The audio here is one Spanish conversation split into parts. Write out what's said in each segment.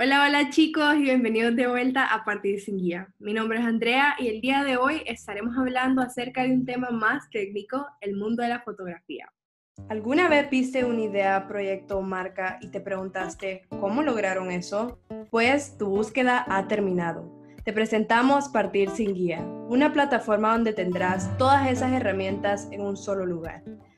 Hola, hola chicos y bienvenidos de vuelta a Partir sin Guía. Mi nombre es Andrea y el día de hoy estaremos hablando acerca de un tema más técnico, el mundo de la fotografía. ¿Alguna vez viste una idea, proyecto o marca y te preguntaste cómo lograron eso? Pues tu búsqueda ha terminado. Te presentamos Partir sin Guía, una plataforma donde tendrás todas esas herramientas en un solo lugar.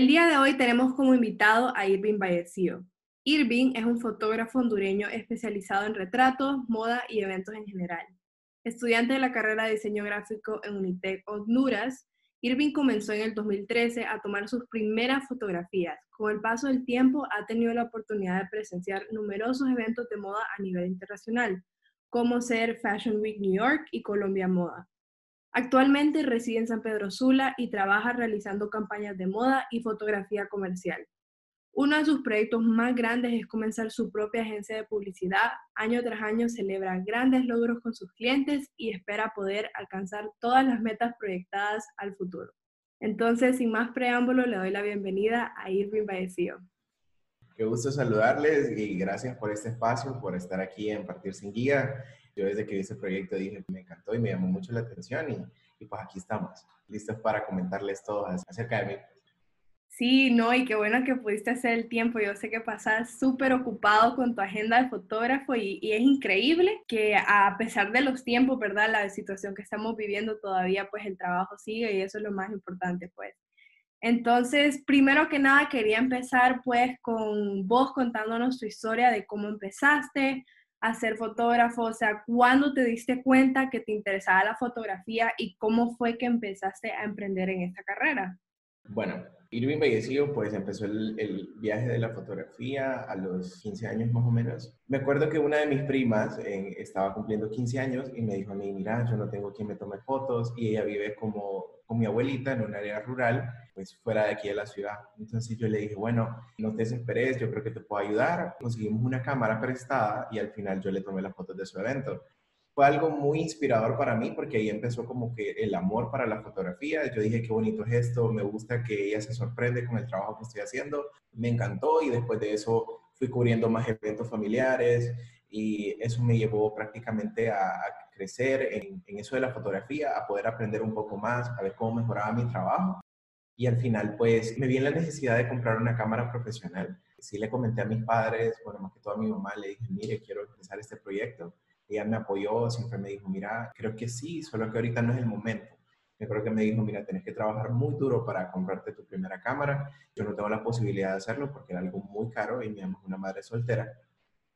El día de hoy tenemos como invitado a Irving Vallecillo. Irving es un fotógrafo hondureño especializado en retratos, moda y eventos en general. Estudiante de la carrera de diseño gráfico en Unitec Honduras, Irving comenzó en el 2013 a tomar sus primeras fotografías. Con el paso del tiempo ha tenido la oportunidad de presenciar numerosos eventos de moda a nivel internacional, como ser Fashion Week New York y Colombia Moda. Actualmente reside en San Pedro Sula y trabaja realizando campañas de moda y fotografía comercial. Uno de sus proyectos más grandes es comenzar su propia agencia de publicidad. Año tras año celebra grandes logros con sus clientes y espera poder alcanzar todas las metas proyectadas al futuro. Entonces, sin más preámbulo, le doy la bienvenida a Irving Baecio. Qué gusto saludarles y gracias por este espacio, por estar aquí en Partir Sin Guía. Yo desde que vi ese proyecto dije, me encantó y me llamó mucho la atención y, y pues aquí estamos, listos para comentarles todo acerca de mí. Sí, no, y qué bueno que pudiste hacer el tiempo. Yo sé que pasas súper ocupado con tu agenda de fotógrafo y, y, es increíble que a pesar de los tiempos, ¿verdad? La situación que estamos viviendo todavía, pues el trabajo sigue y eso es lo más importante, pues. Entonces, primero que nada, quería empezar pues con vos contándonos tu historia de cómo empezaste a ser fotógrafo, o sea, cuándo te diste cuenta que te interesaba la fotografía y cómo fue que empezaste a emprender en esta carrera. Bueno, Irving Vallecillo pues empezó el, viaje de la fotografía a los 15 años más o menos. Me acuerdo que una de mis primas eh, estaba cumpliendo 15 años y me dijo a mí, mira, yo no tengo quien me tome fotos y ella vive como con mi abuelita en un área rural, pues fuera de aquí de la ciudad. Entonces yo le dije, bueno, no te desesperes, yo creo que te puedo ayudar. Conseguimos una cámara prestada y al final yo le tomé las fotos de su evento fue algo muy inspirador para mí porque ahí empezó como que el amor para la fotografía. Yo dije, qué bonito es esto, me gusta que ella se sorprende con el trabajo que estoy haciendo. Me encantó y después de eso fui cubriendo más eventos familiares y eso me llevó prácticamente a, a crecer en, en, eso de la fotografía, a poder aprender un poco más, a ver cómo mejoraba mi trabajo. Y al final, pues, me vi en la necesidad de comprar una cámara profesional. Sí le comenté a mis padres, bueno, más que todo a mi mamá, le dije, mire, quiero empezar este proyecto ella me apoyó, siempre me dijo, mira, creo que sí, solo que ahorita no es el momento. Yo creo que me dijo, mira, tienes que trabajar muy duro para comprarte tu primera cámara. Yo no tengo la posibilidad de hacerlo porque era algo muy caro y mi mamá es una madre soltera.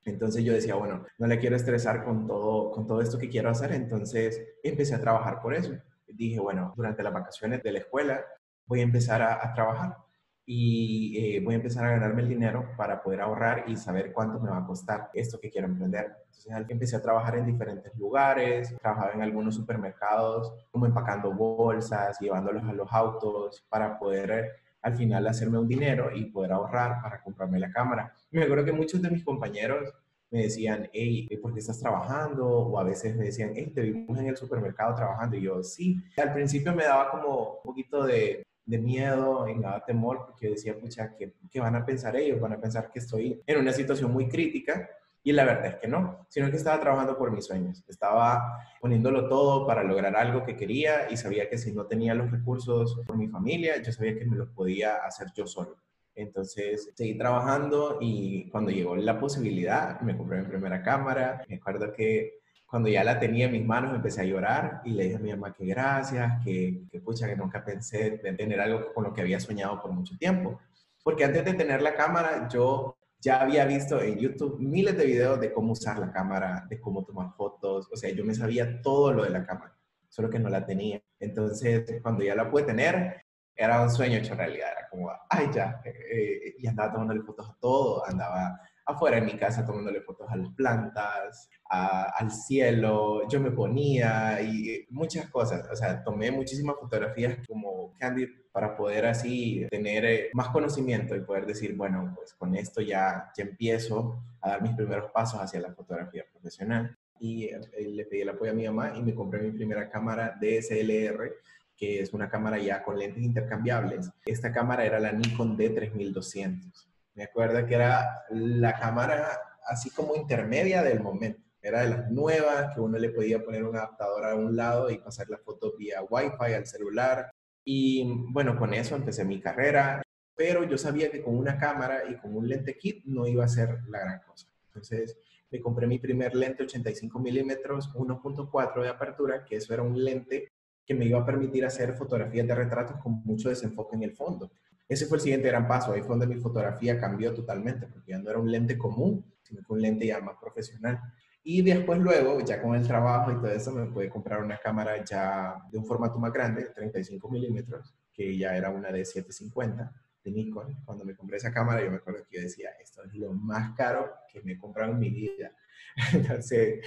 Entonces yo decía, bueno, no le quiero estresar con todo, con todo esto que quiero hacer. Entonces empecé a trabajar por eso. Dije, bueno, durante las vacaciones de la escuela voy a empezar a, a trabajar y eh, voy a empezar a ganarme el dinero para poder ahorrar y saber cuánto me va a costar esto que quiero emprender. Entonces empecé a trabajar en diferentes lugares, trabajaba en algunos supermercados, como empacando bolsas, llevándolos a los autos para poder eh, al final hacerme un dinero y poder ahorrar para comprarme la cámara. me acuerdo que muchos de mis compañeros me decían, hey, ¿por qué estás trabajando? O a veces me decían, hey, te vimos en el supermercado trabajando. Y yo, sí. Al principio me daba como un poquito de, de miedo y nada temor, porque yo decía, pucha, ¿qué, ¿qué, van a pensar ellos? Van a pensar que estoy en una situación muy crítica. Y la verdad es que no, sino que estaba trabajando por mis sueños. Estaba poniéndolo todo para lograr algo que quería y sabía que si no tenía los recursos por mi familia, yo sabía que me los podía hacer yo solo. Entonces seguí trabajando y cuando llegó la posibilidad, me compré mi primera cámara. Me acuerdo que cuando ya la tenía en mis manos empecé a llorar y le dije a mi mamá que gracias, que, que pucha, que nunca pensé de tener algo con lo que había soñado por mucho tiempo. Porque antes de tener la cámara, yo ya había visto en YouTube miles de videos de cómo usar la cámara, de cómo tomar fotos, o sea, yo me sabía todo lo de la cámara, solo que no la tenía. Entonces, cuando ya la pude tener, era un sueño hecho realidad, era como, ay, ya, eh, y andaba tomando fotos a todo, andaba afuera en mi casa tomándole fotos a las plantas, al cielo, yo me ponía y muchas cosas. O sea, tomé muchísimas fotografías como candid para poder así tener eh, más conocimiento y poder decir, bueno, pues con esto ya, ya empiezo a dar mis primeros pasos hacia la fotografía profesional. Y eh, le pedí el apoyo a mi mamá y me compré mi primera cámara DSLR que es una cámara ya con lentes intercambiables. Esta cámara era la Nikon D3200. Me acuerdo que era la cámara así como intermedia del momento. Era de las nuevas, que uno le podía poner un adaptador a un lado y pasar la foto vía Wi-Fi al celular. Y bueno, con eso empecé mi carrera, pero yo sabía que con una cámara y con un lente kit no iba a ser la gran cosa. Entonces me compré mi primer lente 85 milímetros 1.4 de apertura, que eso era un lente que me iba a permitir hacer fotografías de retratos con mucho desenfoque en el fondo. Ese fue el siguiente gran paso, ahí fue donde mi fotografía cambió totalmente, porque ya no era un lente común, sino que un lente ya más profesional. Y después luego, ya con el trabajo y todo eso, me pude comprar una cámara ya de un formato más grande, 35 milímetros, que ya era una de 750 de Nikon. Cuando me compré esa cámara, yo me acuerdo que yo decía, esto es lo más caro que me he comprado en mi vida. Entonces,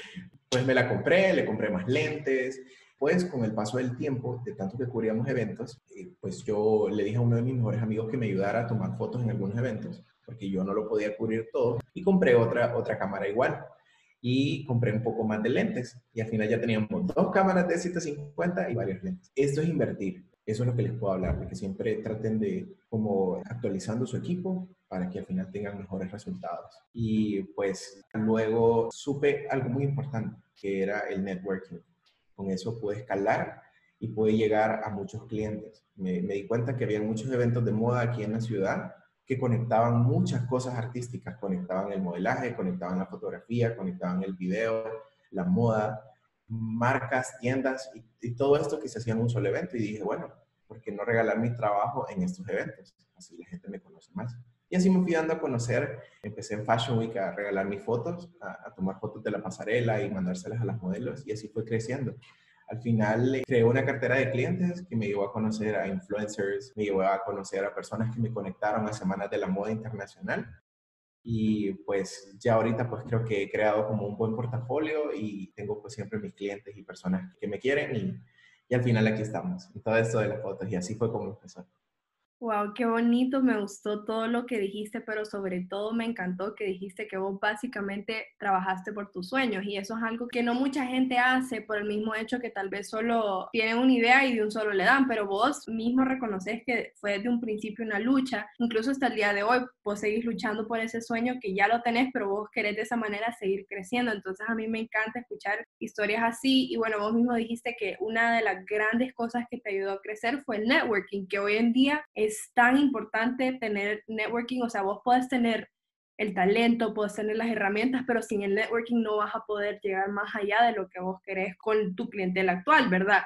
pues me la compré, le compré más lentes, pues con el paso del tiempo, de tanto que cubríamos eventos, eh, pues yo le dije a uno de mis mejores amigos que me ayudara a tomar fotos en algunos eventos, porque yo no lo podía cubrir todo, y compré otra, otra cámara igual. Y compré un poco más de lentes. Y al final ya teníamos dos cámaras de 750 y varios lentes. Esto es invertir. Eso es lo que les puedo hablar, de que siempre traten de como actualizando su equipo para que al final tengan mejores resultados. Y pues luego supe algo muy importante, que era el networking con eso pude escalar y pude llegar a muchos clientes. Me, di cuenta que había muchos eventos de moda aquí en la ciudad que conectaban muchas cosas artísticas, conectaban el modelaje, conectaban la fotografía, conectaban el video, la moda, marcas, tiendas y, y todo esto que se hacía en un solo evento. Y dije, bueno, ¿por qué no regalar mi trabajo en estos eventos? Así la gente me conoce más. Y así me fui dando a conocer. Empecé en Fashion Week a regalar mis fotos, a, tomar fotos de la pasarela y mandárselas a las modelos. Y así fue creciendo. Al final eh, creé una cartera de clientes que me llevó a conocer a influencers, me llevó a conocer a personas que me conectaron a Semanas de la Moda Internacional. Y pues ya ahorita pues creo que he creado como un buen portafolio y tengo pues siempre mis clientes y personas que me quieren y, y al final aquí estamos, en todo esto de las fotos y así fue como empezó. Wow, qué bonito, me gustó todo lo que dijiste, pero sobre todo me encantó que dijiste que vos básicamente trabajaste por tus sueños y eso es algo que no mucha gente hace por el mismo hecho que tal vez solo tienen una idea y de un solo le dan, pero vos mismo reconoces que fue desde un principio una lucha, incluso hasta el día de hoy vos seguís luchando por ese sueño que ya lo tenés, pero vos querés de esa manera seguir creciendo, entonces a mí me encanta escuchar historias así y bueno, vos mismo dijiste que una de las grandes cosas que te ayudó a crecer fue el networking, que hoy en día es es tan importante tener networking, o sea, vos puedes tener el talento, puedes tener las herramientas, pero sin el networking no vas a poder llegar más allá de lo que vos querés con tu clientela actual, ¿verdad?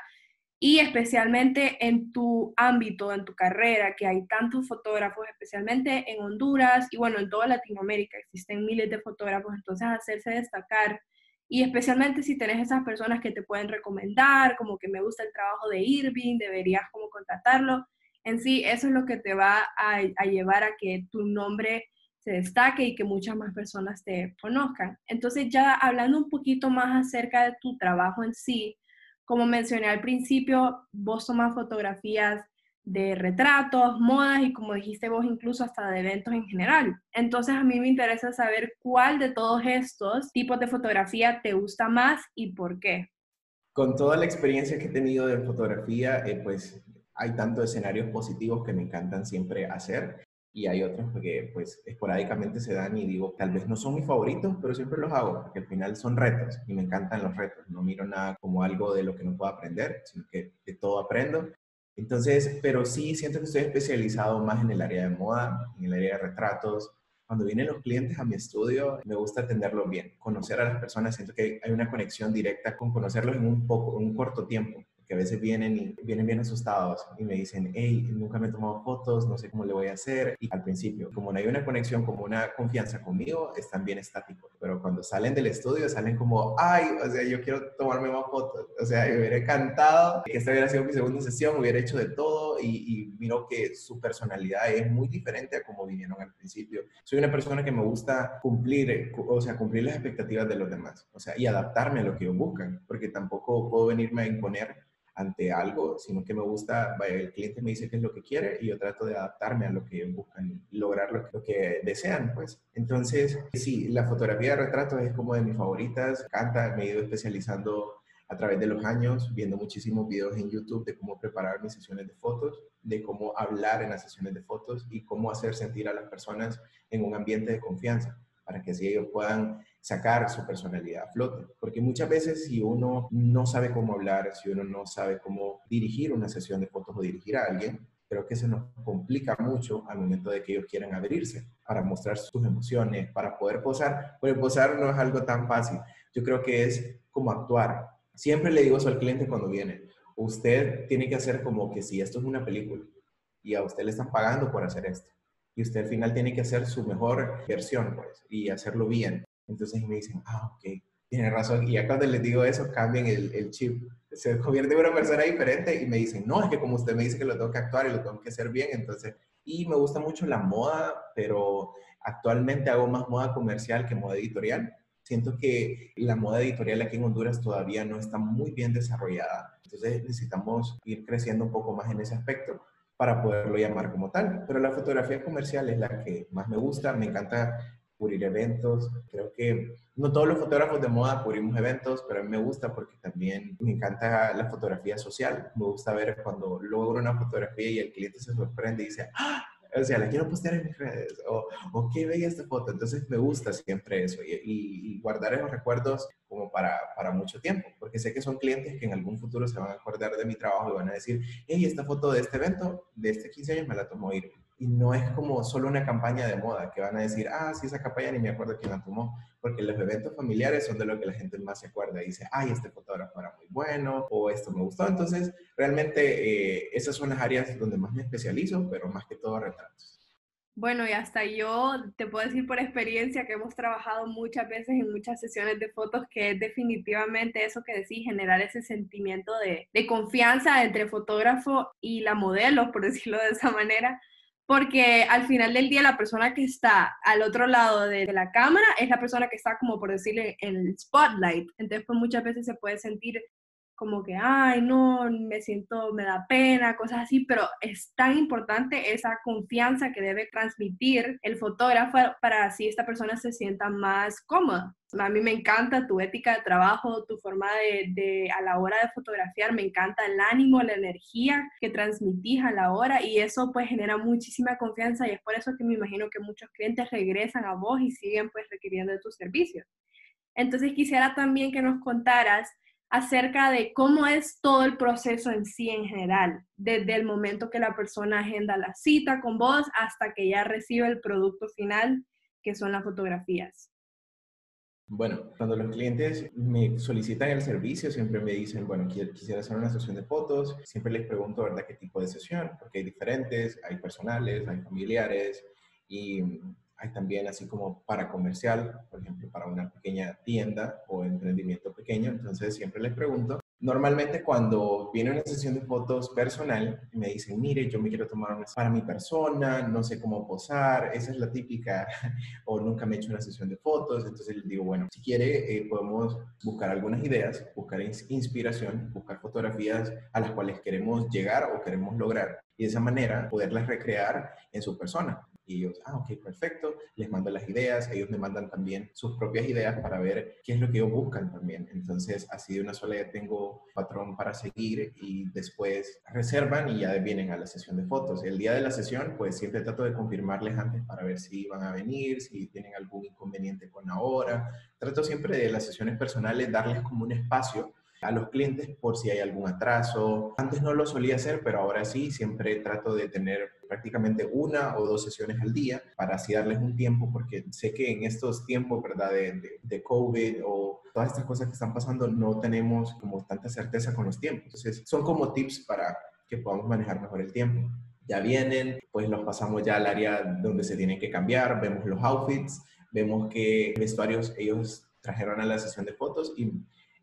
Y especialmente en tu ámbito, en tu carrera, que hay tantos fotógrafos, especialmente en Honduras y bueno, en toda Latinoamérica existen miles de fotógrafos, entonces hacerse destacar y especialmente si tenés esas personas que te pueden recomendar, como que me gusta el trabajo de Irving, deberías como contratarlo en sí eso es lo que te va a, llevar a que tu nombre se destaque y que muchas más personas te conozcan. Entonces ya hablando un poquito más acerca de tu trabajo en sí, como mencioné al principio, vos tomas fotografías de retratos, modas y como dijiste vos incluso hasta de eventos en general. Entonces a mí me interesa saber cuál de todos estos tipos de fotografía te gusta más y por qué. Con toda la experiencia que he tenido de fotografía, eh, pues hay tantos escenarios positivos que me encantan siempre hacer y hay otros que pues esporádicamente se dan y digo, tal vez no son mis favoritos, pero siempre los hago, porque al final son retos y me encantan los retos. No miro nada como algo de lo que no puedo aprender, sino que de todo aprendo. Entonces, pero sí siento que estoy especializado más en el área de moda, en el área de retratos. Cuando vienen los clientes a mi estudio, me gusta atenderlos bien, conocer a las personas, siento que hay una conexión directa con conocerlos en un poco, en un corto tiempo a veces vienen y vienen bien asustados y me dicen, hey, nunca me he tomado fotos, no sé cómo le voy a hacer. Y al principio, como no hay una conexión, como una confianza conmigo, están bien estáticos. Pero cuando salen del estudio salen como, ay, o sea, yo quiero tomarme más fotos. O sea, me hubiera encantado que esta hubiera sido mi segunda sesión, hubiera hecho de todo y, y miro que su personalidad es muy diferente a como vinieron al principio. Soy una persona que me gusta cumplir, o sea, cumplir las expectativas de los demás, o sea, y adaptarme a lo que ellos buscan, porque tampoco puedo venirme a imponer ante algo, sino que me gusta, el cliente me dice qué es lo que quiere y yo trato de adaptarme a lo que buscan lograr lo, que desean, pues. Entonces, sí, la fotografía de retrato es como de mis favoritas, canta, me he ido especializando a través de los años, viendo muchísimos videos en YouTube de cómo preparar mis sesiones de fotos, de cómo hablar en las sesiones de fotos y cómo hacer sentir a las personas en un ambiente de confianza para que así ellos puedan sacar su personalidad a flote. Porque muchas veces si uno no sabe cómo hablar, si uno no sabe cómo dirigir una sesión de fotos o dirigir a alguien, creo que se nos complica mucho al momento de que ellos quieran abrirse para mostrar sus emociones, para poder posar. Porque posar no es algo tan fácil. Yo creo que es como actuar. Siempre le digo eso al cliente cuando viene. Usted tiene que hacer como que si esto es una película y a usted le están pagando por hacer esto. Y usted al final tiene que hacer su mejor versión, pues, y hacerlo bien. Entonces me dicen, ah, ok, tiene razón. Y ya cuando les digo eso, cambian el, el chip. Se convierte en una persona diferente y me dicen, no, es que como usted me dice que lo tengo que actuar y lo tengo que hacer bien, entonces... Y me gusta mucho la moda, pero actualmente hago más moda comercial que moda editorial. Siento que la moda editorial aquí en Honduras todavía no está muy bien desarrollada. Entonces necesitamos ir creciendo un poco más en ese aspecto para poderlo llamar como tal. Pero la fotografía comercial es la que más me gusta. Me encanta cubrir eventos. Creo que no todos los fotógrafos de moda cubrimos eventos, pero a mí me gusta porque también me encanta la fotografía social. Me gusta ver cuando logro una fotografía y el cliente se sorprende y dice, ¡Ah! o sea, la quiero postear en mis redes, o, o qué bella esta foto. Entonces me gusta siempre eso y, y, y, guardar esos recuerdos como para, para mucho tiempo, porque sé que son clientes que en algún futuro se van a acordar de mi trabajo y van a decir, hey, esta foto de este evento, de este 15 años me la tomó Irving y no es como solo una campaña de moda que van a decir, ah, sí, esa campaña ni me acuerdo quién la tomó, porque los eventos familiares son de lo que la gente más se acuerda y dice, ay, este fotógrafo era muy bueno o esto me gustó. Entonces, realmente eh, esas son las áreas donde más me especializo, pero más que todo retratos. Bueno, y hasta yo te puedo decir por experiencia que hemos trabajado muchas veces en muchas sesiones de fotos que es definitivamente eso que decís, generar ese sentimiento de, de confianza entre fotógrafo y la modelo, por decirlo de esa manera, porque al final del día la persona que está al otro lado de, la cámara es la persona que está como por decirle en el spotlight. Entonces pues muchas veces se puede sentir como que, ay, no, me siento, me da pena, cosas así, pero es tan importante esa confianza que debe transmitir el fotógrafo para así esta persona se sienta más cómoda. A mí me encanta tu ética de trabajo, tu forma de, a la hora de fotografiar, me encanta el ánimo, la energía que transmitís a la hora y eso pues genera muchísima confianza y es por eso que me imagino que muchos clientes regresan a vos y siguen pues requiriendo de tus servicios. Entonces quisiera también que nos contaras acerca de cómo es todo el proceso en sí en general, desde el momento que la persona agenda la cita con vos hasta que ya recibe el producto final, que son las fotografías. Bueno, cuando los clientes me solicitan el servicio, siempre me dicen, bueno, quisiera hacer una sesión de fotos, siempre les pregunto, ¿verdad?, qué tipo de sesión, porque hay diferentes, hay personales, hay familiares, y hay también así como para comercial, por ejemplo, para una pequeña tienda o emprendimiento pequeño. Entonces siempre les pregunto. Normalmente cuando viene una sesión de fotos personal, me dicen, mire, yo me quiero tomar una para mi persona, no sé cómo posar, esa es la típica, o nunca me he hecho una sesión de fotos. Entonces les digo, bueno, si quiere, eh, podemos buscar algunas ideas, buscar inspiración, buscar fotografías a las cuales queremos llegar o queremos lograr y de esa manera poderlas recrear en su persona. Y ellos, ah, ok, perfecto, les mando las ideas, ellos me mandan también sus propias ideas para ver qué es lo que ellos buscan también. Entonces, así de una sola ya tengo patrón para seguir y después reservan y ya vienen a la sesión de fotos. El día de la sesión, pues siempre trato de confirmarles antes para ver si van a venir, si tienen algún inconveniente con la hora. Trato siempre de las sesiones personales darles como un espacio a los clientes por si hay algún atraso. Antes no lo solía hacer, pero ahora sí, siempre trato de tener prácticamente una o dos sesiones al día para así darles un tiempo, porque sé que en estos tiempos, ¿verdad?, de, de, de COVID o todas estas cosas que están pasando, no tenemos como tanta certeza con los tiempos. Entonces, son como tips para que podamos manejar mejor el tiempo. Ya vienen, pues los pasamos ya al área donde se tienen que cambiar, vemos los outfits, vemos qué vestuarios ellos trajeron a la sesión de fotos y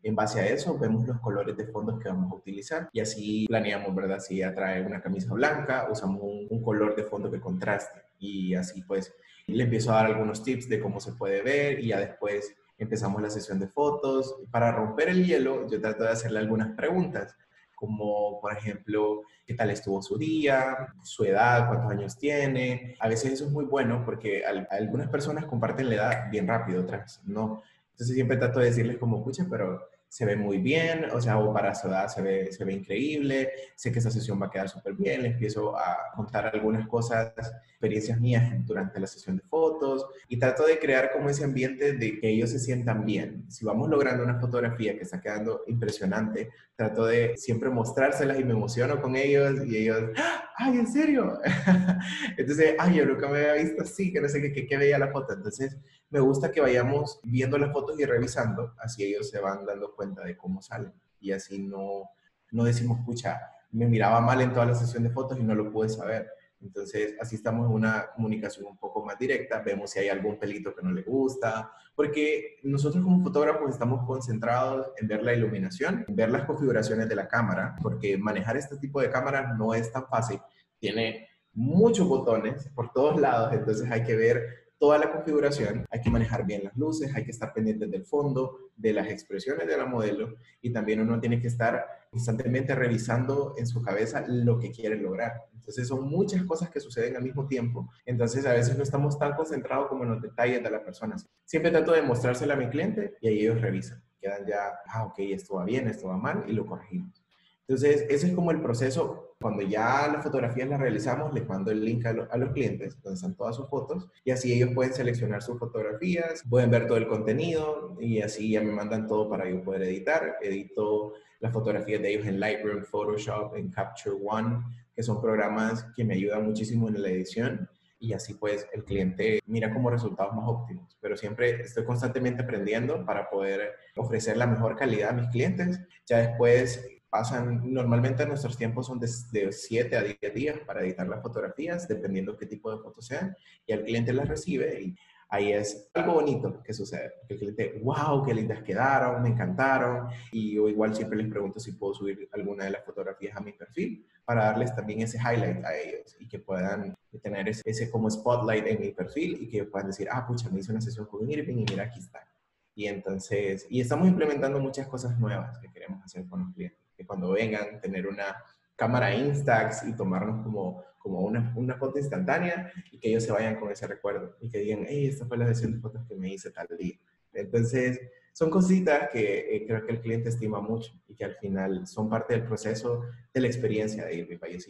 en base a eso vemos los colores de fondos que vamos a utilizar y así planeamos, ¿verdad? Si ella trae una camisa blanca, usamos un, color de fondo que contraste y así pues le empiezo a dar algunos tips de cómo se puede ver y ya después empezamos la sesión de fotos. Para romper el hielo, yo trato de hacerle algunas preguntas, como por ejemplo, ¿qué tal estuvo su día? ¿Su edad? ¿Cuántos años tiene? A veces eso es muy bueno porque algunas personas comparten la edad bien rápido, otras no. Entonces siempre trato de decirles como, escucha, pero se ve muy bien, o sea, o para su edad se ve, se ve increíble, sé que esa sesión va a quedar súper bien, le empiezo a contar algunas cosas, experiencias mías durante la sesión de fotos y trato de crear como ese ambiente de que ellos se sientan bien. Si vamos logrando una fotografía que está quedando impresionante, trato de siempre mostrárselas y me emociono con ellos y ellos, ¡ay, en serio! Entonces, ¡ay, yo nunca me había visto así, que no sé qué, qué veía la foto. Entonces, me gusta que vayamos viendo las fotos y revisando, así ellos se van dando cuenta de cómo salen. Y así no, no decimos, escucha, me miraba mal en toda la sesión de fotos y no lo pude saber. Entonces, así estamos en una comunicación un poco más directa, vemos si hay algún pelito que no le gusta, porque nosotros como fotógrafos estamos concentrados en ver la iluminación, ver las configuraciones de la cámara, porque manejar este tipo de cámaras no es tan fácil. Tiene muchos botones por todos lados, entonces hay que ver toda la configuración, hay que manejar bien las luces, hay que estar pendiente del fondo, de las expresiones de la modelo y también uno tiene que estar constantemente revisando en su cabeza lo que quiere lograr. Entonces son muchas cosas que suceden al mismo tiempo, entonces a veces no estamos tan concentrados como en los detalles de las personas. Siempre trato de mostrársela a mi cliente y ahí ellos revisan, quedan ya, ah, ok, esto va bien, esto va mal y lo corregimos. Entonces, ese es como el proceso. Cuando ya las fotografías las realizamos, les mando el link a, los clientes, donde están todas sus fotos, y así ellos pueden seleccionar sus fotografías, pueden ver todo el contenido, y así ya me mandan todo para yo poder editar. Edito las fotografías de ellos en Lightroom, Photoshop, en Capture One, que son programas que me ayudan muchísimo en la edición y así pues el cliente mira como resultados más óptimos. Pero siempre estoy constantemente aprendiendo para poder ofrecer la mejor calidad a mis clientes. Ya después pasan, normalmente nuestros tiempos son de, 7 a 10 días para editar las fotografías, dependiendo qué tipo de fotos sean, y el cliente las recibe y ahí es algo bonito que sucede. El cliente, wow, qué lindas quedaron, me encantaron, y yo igual siempre les pregunto si puedo subir alguna de las fotografías a mi perfil para darles también ese highlight a ellos y que puedan tener ese, ese como spotlight en mi perfil y que puedan decir, ah, pucha, me hice una sesión con Irving y mira, aquí está. Y entonces, y estamos implementando muchas cosas nuevas que queremos hacer con los clientes que cuando vengan, tener una cámara Instax y tomarnos como, como una, una, foto instantánea y que ellos se vayan con ese recuerdo y que digan, hey, esta fue la sesión de fotos que me hice tal día. Entonces, son cositas que eh, creo que el cliente estima mucho y que al final son parte del proceso de la experiencia de ir país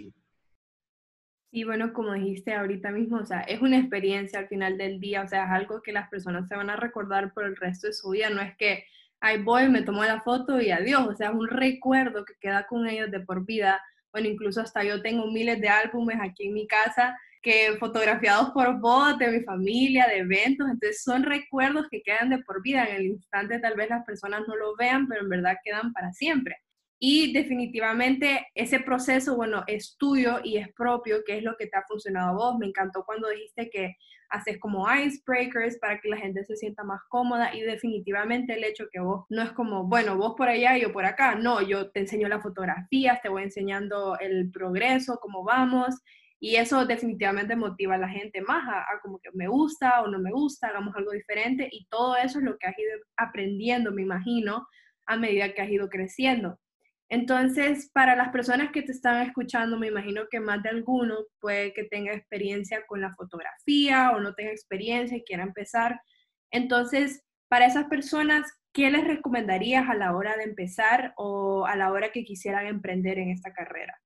Sí, bueno, como dijiste ahorita mismo, o sea, es una experiencia al final del día, o sea, es algo que las personas se van a recordar por el resto de su vida, no es que ahí voy, me tomo la foto y adiós. O sea, es un recuerdo que queda con ellos de por vida. Bueno, incluso hasta yo tengo miles de álbumes aquí en mi casa que fotografiados por vos, de mi familia, de eventos, entonces son recuerdos que quedan de por vida. En el instante tal vez las personas no lo vean, pero en verdad quedan para siempre. Y definitivamente ese proceso, bueno, es tuyo y es propio, que es lo que te ha funcionado a vos. Me encantó cuando dijiste que haces como icebreakers para que la gente se sienta más cómoda y definitivamente el hecho que vos no es como, bueno, vos por allá y yo por acá, no, yo te enseño las fotografías, te voy enseñando el progreso, cómo vamos y eso definitivamente motiva a la gente más a, a, como que me gusta o no me gusta, hagamos algo diferente y todo eso es lo que has ido aprendiendo, me imagino, a medida que has ido creciendo. Entonces, para las personas que te están escuchando, me imagino que más de alguno puede que tenga experiencia con la fotografía o no tenga experiencia y quiera empezar. Entonces, para esas personas, ¿qué les recomendarías a la hora de empezar o a la hora que quisieran emprender en esta carrera?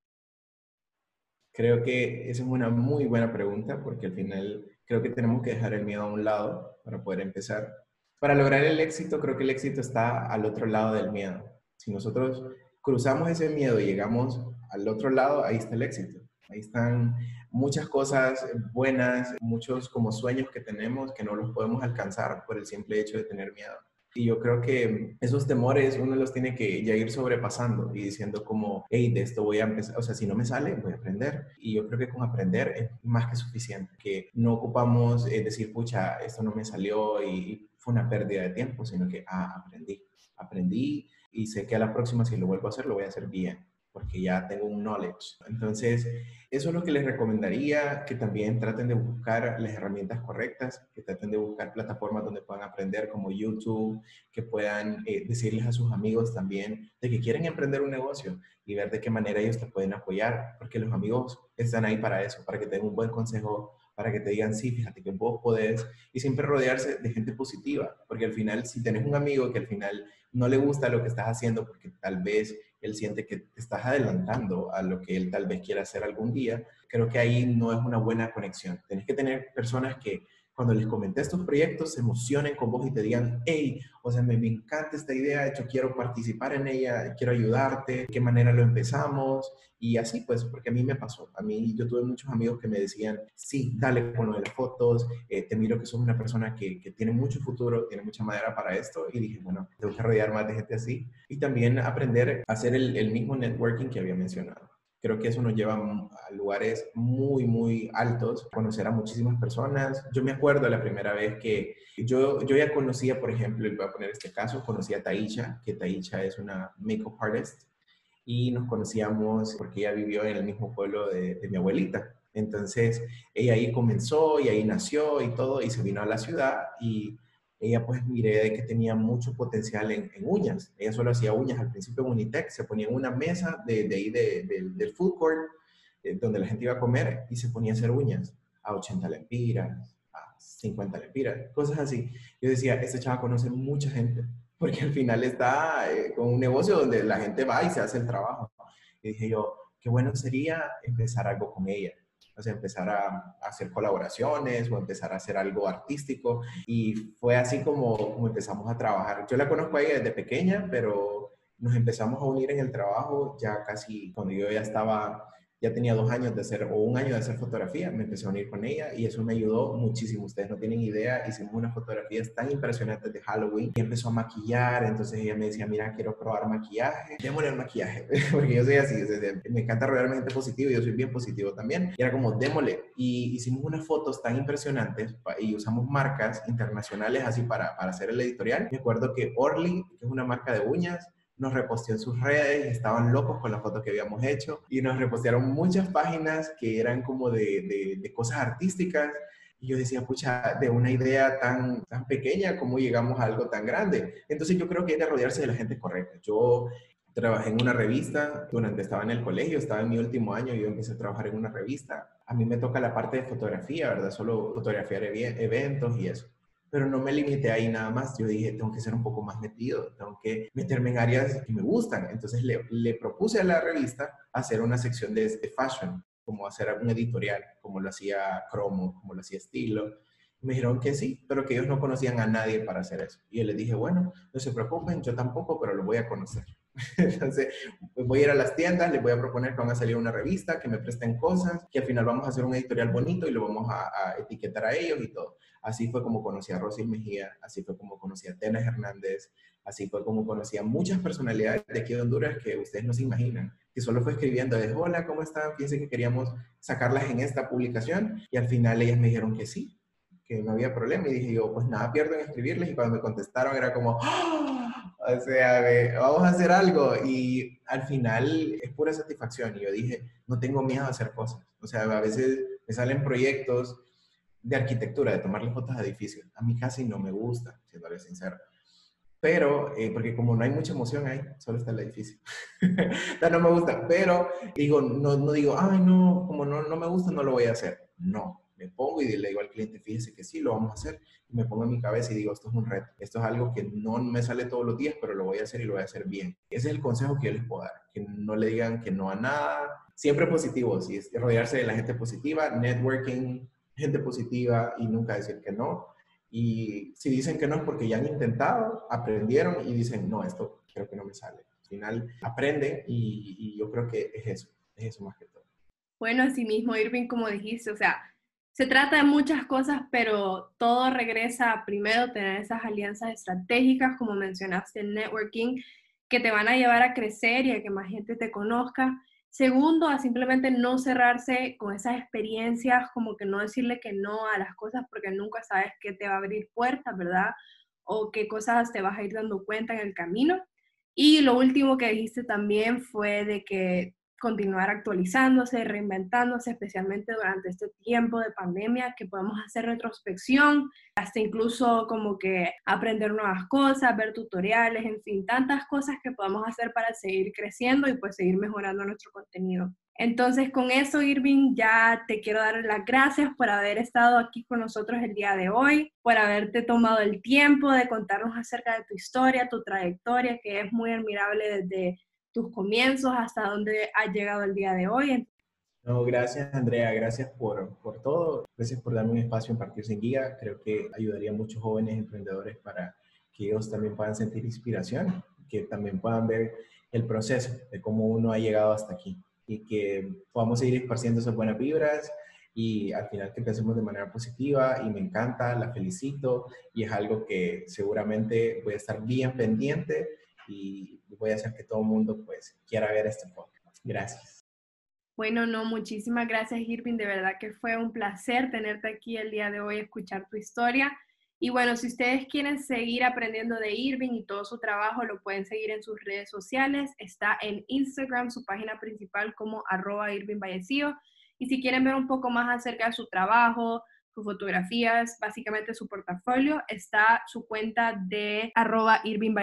Creo que esa es una muy buena pregunta porque al final creo que tenemos que dejar el miedo a un lado para poder empezar. Para lograr el éxito, creo que el éxito está al otro lado del miedo. Si nosotros cruzamos ese miedo y llegamos al otro lado, ahí está el éxito. Ahí están muchas cosas buenas, muchos como sueños que tenemos que no los podemos alcanzar por el simple hecho de tener miedo. Y yo creo que esos temores uno los tiene que ya ir sobrepasando y diciendo como, hey, de esto voy a empezar, o sea, si no me sale, voy a aprender. Y yo creo que con aprender es más que suficiente, que no ocupamos eh, decir, pucha, esto no me salió y fue una pérdida de tiempo, sino que, ah, aprendí, aprendí y sé que a la próxima si lo vuelvo a hacer, lo voy a hacer bien porque ya tengo un knowledge. Entonces, eso es lo que les recomendaría, que también traten de buscar las herramientas correctas, que traten de buscar plataformas donde puedan aprender como YouTube, que puedan eh, decirles a sus amigos también de que quieren emprender un negocio y ver de qué manera ellos te pueden apoyar, porque los amigos están ahí para eso, para que te den un buen consejo, para que te digan, sí, fíjate que vos podés, y siempre rodearse de gente positiva, porque al final, si tenés un amigo que al final no le gusta lo que estás haciendo, porque tal vez él siente que te estás adelantando a lo que él tal vez quiera hacer algún día, creo que ahí no es una buena conexión. Tienes que tener personas que cuando les comenté estos proyectos se emocionen con vos y te digan, hey, o sea, me, encanta esta idea, de hecho quiero participar en ella, quiero ayudarte, qué manera lo empezamos y así pues, porque a mí me pasó, a mí yo tuve muchos amigos que me decían, sí, dale con lo de las fotos, eh, te miro que sos una persona que, que, tiene mucho futuro, tiene mucha madera para esto y dije, bueno, tengo que rodear más de gente así y también aprender a hacer el, el mismo networking que había mencionado. Creo que eso nos lleva a lugares muy, muy altos, conocer a muchísimas personas. Yo me acuerdo la primera vez que yo, yo ya conocía, por ejemplo, y voy a poner este caso, conocí a Taisha, que Taisha es una makeup artist, y nos conocíamos porque ella vivió en el mismo pueblo de, de mi abuelita. Entonces, ella ahí comenzó y ahí nació y todo, y se vino a la ciudad y ella pues miré de que tenía mucho potencial en, uñas. Ella solo hacía uñas al principio en Unitec, se ponía en una mesa de, de ahí del food court, eh, donde la gente iba a comer, y se ponía a hacer uñas a 80 lempiras, a 50 lempiras, cosas así. Yo decía, esta chava conoce mucha gente, porque al final está eh, con un negocio donde la gente va y se hace el trabajo. Y dije yo, qué bueno sería empezar algo con ella o sea, empezar a, hacer colaboraciones o empezar a hacer algo artístico. Y fue así como, como empezamos a trabajar. Yo la conozco a ella desde pequeña, pero nos empezamos a unir en el trabajo ya casi cuando yo ya estaba ya tenía dos años de hacer, o un año de hacer fotografía, me empecé a unir con ella y eso me ayudó muchísimo. Ustedes no tienen idea, hicimos unas fotografías tan impresionantes de Halloween y empezó a maquillar, entonces ella me decía, mira, quiero probar maquillaje, démosle el maquillaje, porque yo soy así, me encanta rodearme de gente positiva yo soy bien positivo también. Y era como, démosle. Y hicimos unas fotos tan impresionantes y usamos marcas internacionales así para, para hacer el editorial. Me acuerdo que Orly, que es una marca de uñas, nos reposteó en sus redes, estaban locos con la foto que habíamos hecho y nos repostearon muchas páginas que eran como de, de, cosas artísticas. Y yo decía, pucha, de una idea tan, tan pequeña, ¿cómo llegamos a algo tan grande? Entonces yo creo que hay que rodearse de la gente correcta. Yo trabajé en una revista durante estaba en el colegio, estaba en mi último año yo empecé a trabajar en una revista. A mí me toca la parte de fotografía, ¿verdad? Solo fotografiar eventos y eso pero no me limité ahí nada más. Yo dije, tengo que ser un poco más metido, tengo que meterme en áreas que me gustan. Entonces le, le propuse a la revista hacer una sección de, de fashion, como hacer un editorial, como lo hacía Cromo, como lo hacía Estilo. Me dijeron que sí, pero que ellos no conocían a nadie para hacer eso. Y yo les dije, bueno, no se preocupen, yo tampoco, pero lo voy a conocer. Entonces, voy a ir a las tiendas, les voy a proponer que van a salir una revista, que me presten cosas, que al final vamos a hacer un editorial bonito y lo vamos a, a etiquetar a ellos y todo. Así fue como conocí a Rosy Mejía, así fue como conocí a Tena Hernández, así fue como conocí a muchas personalidades de aquí de Honduras que ustedes no se imaginan, que solo fue escribiendo de, hola, ¿cómo están? Fíjense que queríamos sacarlas en esta publicación y al final ellas me dijeron que sí, que no había problema y dije yo, pues nada pierdo en escribirles y cuando me contestaron era como, ¡Ah! O sea, vamos a hacer algo y al final es pura satisfacción y yo dije, no tengo miedo a hacer cosas, o sea, a veces me salen proyectos de arquitectura, de tomarle fotos a edificios. A mí casi no me gusta, siendo sincero. Pero, eh, porque como no hay mucha emoción ahí, solo está el edificio. no me gusta, pero digo, no, no digo, ay, no, como no, no me gusta, no lo voy a hacer. No, me pongo y le digo al cliente, fíjese que sí, lo vamos a hacer. Y me pongo en mi cabeza y digo, esto es un reto. Esto es algo que no me sale todos los días, pero lo voy a hacer y lo voy a hacer bien. Ese es el consejo que yo les puedo dar. Que no le digan que no a nada. Siempre positivo, sí, es rodearse de la gente positiva, networking, gente positiva y nunca decir que no. Y si dicen que no es porque ya han intentado, aprendieron y dicen, no, esto creo que no me sale. Al final aprende y, y yo creo que es eso, es eso más que todo. Bueno, así mismo, Irving, como dijiste, o sea, Se trata de muchas cosas, pero todo regresa a primero tener esas alianzas estratégicas, como mencionaste, el networking, que te van a llevar a crecer y a que más gente te conozca. Segundo, a simplemente no cerrarse con esas experiencias, como que no decirle que no a las cosas porque nunca sabes qué te va a abrir puertas, ¿verdad? O qué cosas te vas a ir dando cuenta en el camino. Y lo último que dijiste también fue de que continuar actualizándose, reinventándose, especialmente durante este tiempo de pandemia, que podemos hacer retrospección, hasta incluso como que aprender nuevas cosas, ver tutoriales, en fin, tantas cosas que podemos hacer para seguir creciendo y pues seguir mejorando nuestro contenido. Entonces, con eso, Irving, ya te quiero dar las gracias por haber estado aquí con nosotros el día de hoy, por haberte tomado el tiempo de contarnos acerca de tu historia, tu trayectoria, que es muy admirable desde tus comienzos hasta dónde has llegado el día de hoy. No, gracias Andrea, gracias por, por todo, gracias por darme un espacio en Partir Sin Guía, creo que ayudaría a muchos jóvenes emprendedores para que ellos también puedan sentir inspiración, que también puedan ver el proceso de cómo uno ha llegado hasta aquí y que podamos seguir esparciendo esas buenas vibras y al final que empecemos de manera positiva. Y me encanta, la felicito y es algo que seguramente voy a estar bien pendiente y voy a hacer que todo el mundo pues quiera ver este podcast. Gracias. Bueno, no, muchísimas gracias Irving, de verdad que fue un placer tenerte aquí el día de hoy, escuchar tu historia. Y bueno, si ustedes quieren seguir aprendiendo de Irving y todo su trabajo, lo pueden seguir en sus redes sociales. Está en Instagram, su página principal como arroba Irving Vallecillo. Y si quieren ver un poco más acerca de su trabajo, sus fotografías, básicamente su portafolio, está su cuenta de arroba Irving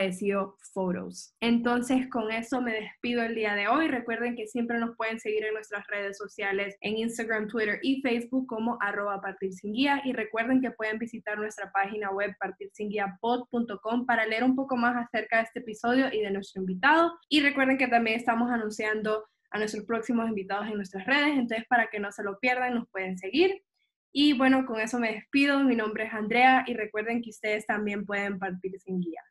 Photos. Entonces, con eso me despido el día de hoy. Recuerden que siempre nos pueden seguir en nuestras redes sociales, en Instagram, Twitter y Facebook como arroba Partir Sin Guía. Y recuerden que pueden visitar nuestra página web partirsinguiapod.com para leer un poco más acerca de este episodio y de nuestro invitado. Y recuerden que también estamos anunciando a nuestros próximos invitados en nuestras redes, entonces para que no se lo pierdan nos pueden seguir. Y bueno, con eso me despido. Mi nombre es Andrea y recuerden que ustedes también pueden partir sin guía.